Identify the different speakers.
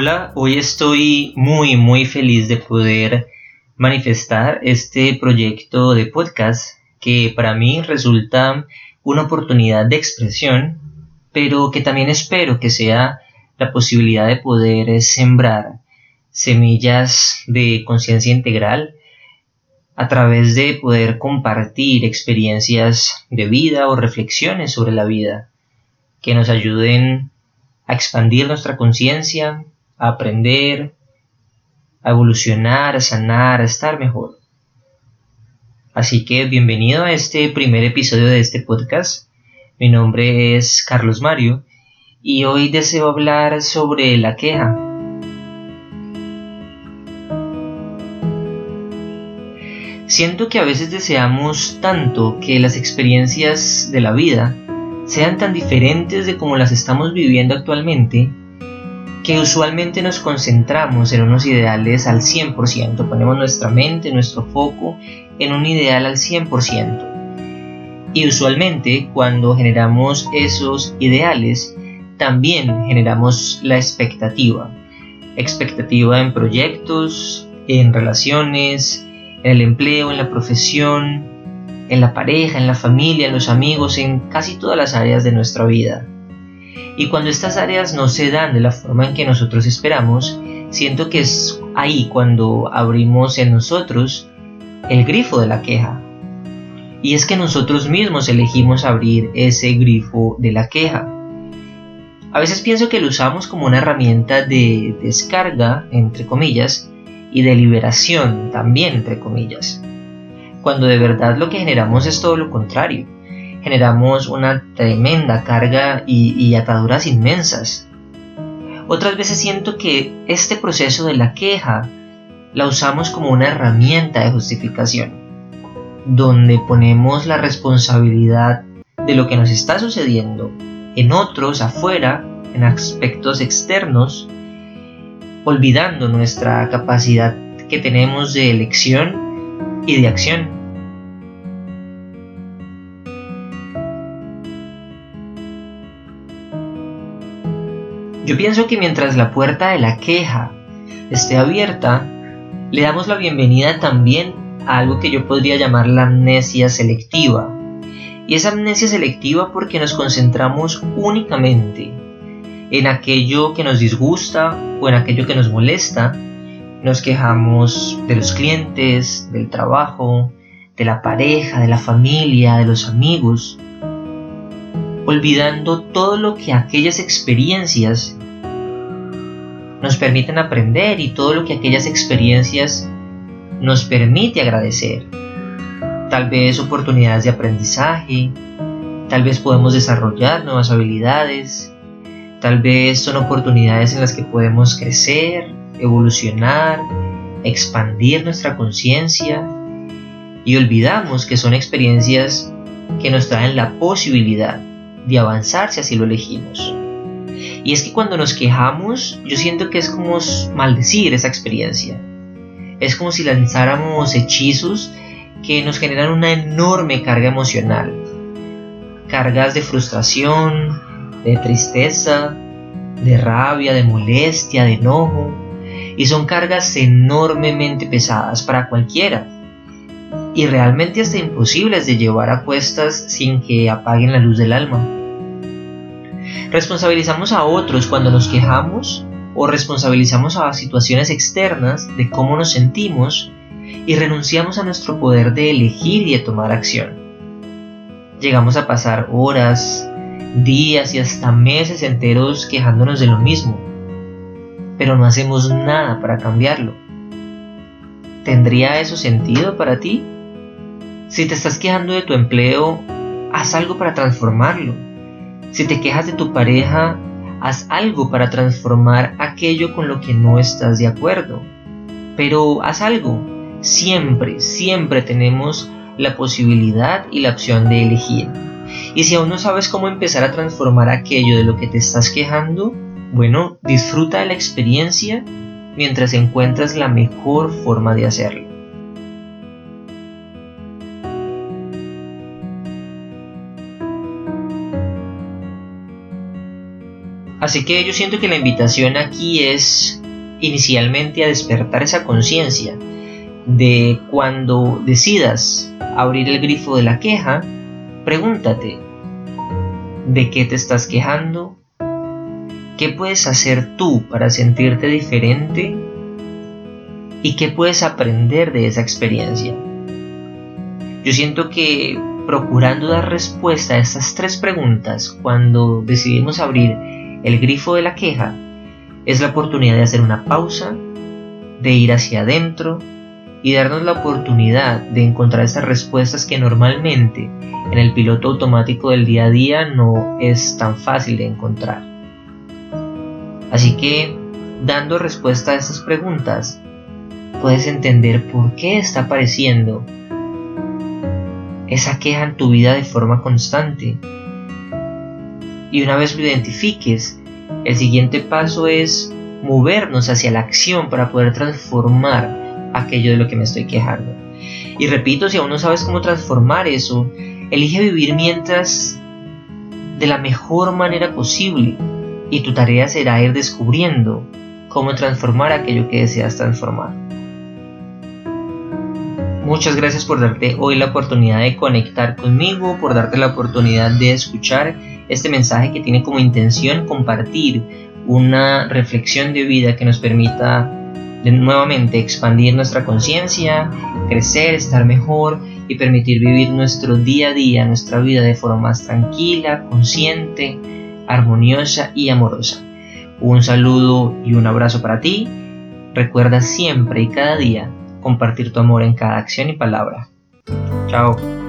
Speaker 1: Hola, hoy estoy muy muy feliz de poder manifestar este proyecto de podcast que para mí resulta una oportunidad de expresión, pero que también espero que sea la posibilidad de poder sembrar semillas de conciencia integral a través de poder compartir experiencias de vida o reflexiones sobre la vida que nos ayuden a expandir nuestra conciencia, a aprender, a evolucionar, a sanar, a estar mejor. Así que bienvenido a este primer episodio de este podcast. Mi nombre es Carlos Mario y hoy deseo hablar sobre la queja. Siento que a veces deseamos tanto que las experiencias de la vida sean tan diferentes de como las estamos viviendo actualmente que usualmente nos concentramos en unos ideales al 100%, ponemos nuestra mente, nuestro foco en un ideal al 100%. Y usualmente cuando generamos esos ideales, también generamos la expectativa. Expectativa en proyectos, en relaciones, en el empleo, en la profesión, en la pareja, en la familia, en los amigos, en casi todas las áreas de nuestra vida. Y cuando estas áreas no se dan de la forma en que nosotros esperamos, siento que es ahí cuando abrimos en nosotros el grifo de la queja. Y es que nosotros mismos elegimos abrir ese grifo de la queja. A veces pienso que lo usamos como una herramienta de descarga, entre comillas, y de liberación también, entre comillas. Cuando de verdad lo que generamos es todo lo contrario generamos una tremenda carga y, ataduras inmensas. Otras veces siento que este proceso de la queja la usamos como una herramienta de justificación, donde ponemos la responsabilidad de lo que nos está sucediendo en otros afuera, en aspectos externos, olvidando nuestra capacidad que tenemos de elección y de acción. Yo pienso que mientras la puerta de la queja esté abierta, le damos la bienvenida también a algo que yo podría llamar la amnesia selectiva. Y es amnesia selectiva porque nos concentramos únicamente en aquello que nos disgusta o en aquello que nos molesta. Nos quejamos de los clientes, del trabajo, de la pareja, de la familia, de los amigos, olvidando todo lo que aquellas experiencias nos permiten aprender y todo lo que aquellas experiencias nos permite agradecer. Tal vez oportunidades de aprendizaje, tal vez podemos desarrollar nuevas habilidades, tal vez son oportunidades en las que podemos crecer, evolucionar, expandir nuestra conciencia y olvidamos que son experiencias que nos traen la posibilidad de avanzar si así lo elegimos. Y es que cuando nos quejamos, yo siento que es como maldecir esa experiencia. Es como si lanzáramos hechizos que nos generan una enorme carga emocional. Cargas de frustración, de tristeza, de rabia, de molestia, de enojo. Y son cargas enormemente pesadas para cualquiera. Y realmente hasta imposibles de llevar a cuestas sin que apaguen la luz del alma. Responsabilizamos a otros cuando nos quejamos o responsabilizamos a situaciones externas de cómo nos sentimos y renunciamos a nuestro poder de elegir y de tomar acción. Llegamos a pasar horas, días y hasta meses enteros quejándonos de lo mismo, pero no hacemos nada para cambiarlo. ¿Tendría eso sentido para ti? Si te estás quejando de tu empleo, haz algo para transformarlo si te quejas de tu pareja, haz algo para transformar aquello con lo que no estás de acuerdo. Pero haz algo. Siempre, siempre tenemos la posibilidad y la opción de elegir. Y si aún no sabes cómo empezar a transformar aquello de lo que te estás quejando, bueno, disfruta de la experiencia mientras encuentras la mejor forma de hacerlo. Así que yo siento que la invitación aquí es inicialmente a despertar esa conciencia de cuando decidas abrir el grifo de la queja, pregúntate, ¿de qué te estás quejando? ¿Qué puedes hacer tú para sentirte diferente? ¿Y qué puedes aprender de esa experiencia? Yo siento que procurando dar respuesta a estas tres preguntas cuando decidimos abrir el grifo de la queja, es la oportunidad de hacer una pausa, de ir hacia adentro y darnos la oportunidad de encontrar estas respuestas que normalmente en el piloto automático del día a día no es tan fácil de encontrar. Así que, dando respuesta a estas preguntas, puedes entender por qué está apareciendo esa queja en tu vida de forma constante. Y una vez lo identifiques, el siguiente paso es movernos hacia la acción para poder transformar aquello de lo que me estoy quejando. Y repito, si aún no sabes cómo transformar eso, elige vivir mientras de la mejor manera posible y tu tarea será ir descubriendo cómo transformar aquello que deseas transformar. Muchas gracias por darte hoy la oportunidad de conectar conmigo, por darte la oportunidad de escuchar este mensaje que tiene como intención compartir una reflexión de vida que nos permita nuevamente expandir nuestra conciencia, crecer, estar mejor y permitir vivir nuestro día a día, nuestra vida de forma más tranquila, consciente, armoniosa y amorosa. Un saludo y un abrazo para ti. Recuerda siempre y cada día compartir tu amor en cada acción y palabra. Chao.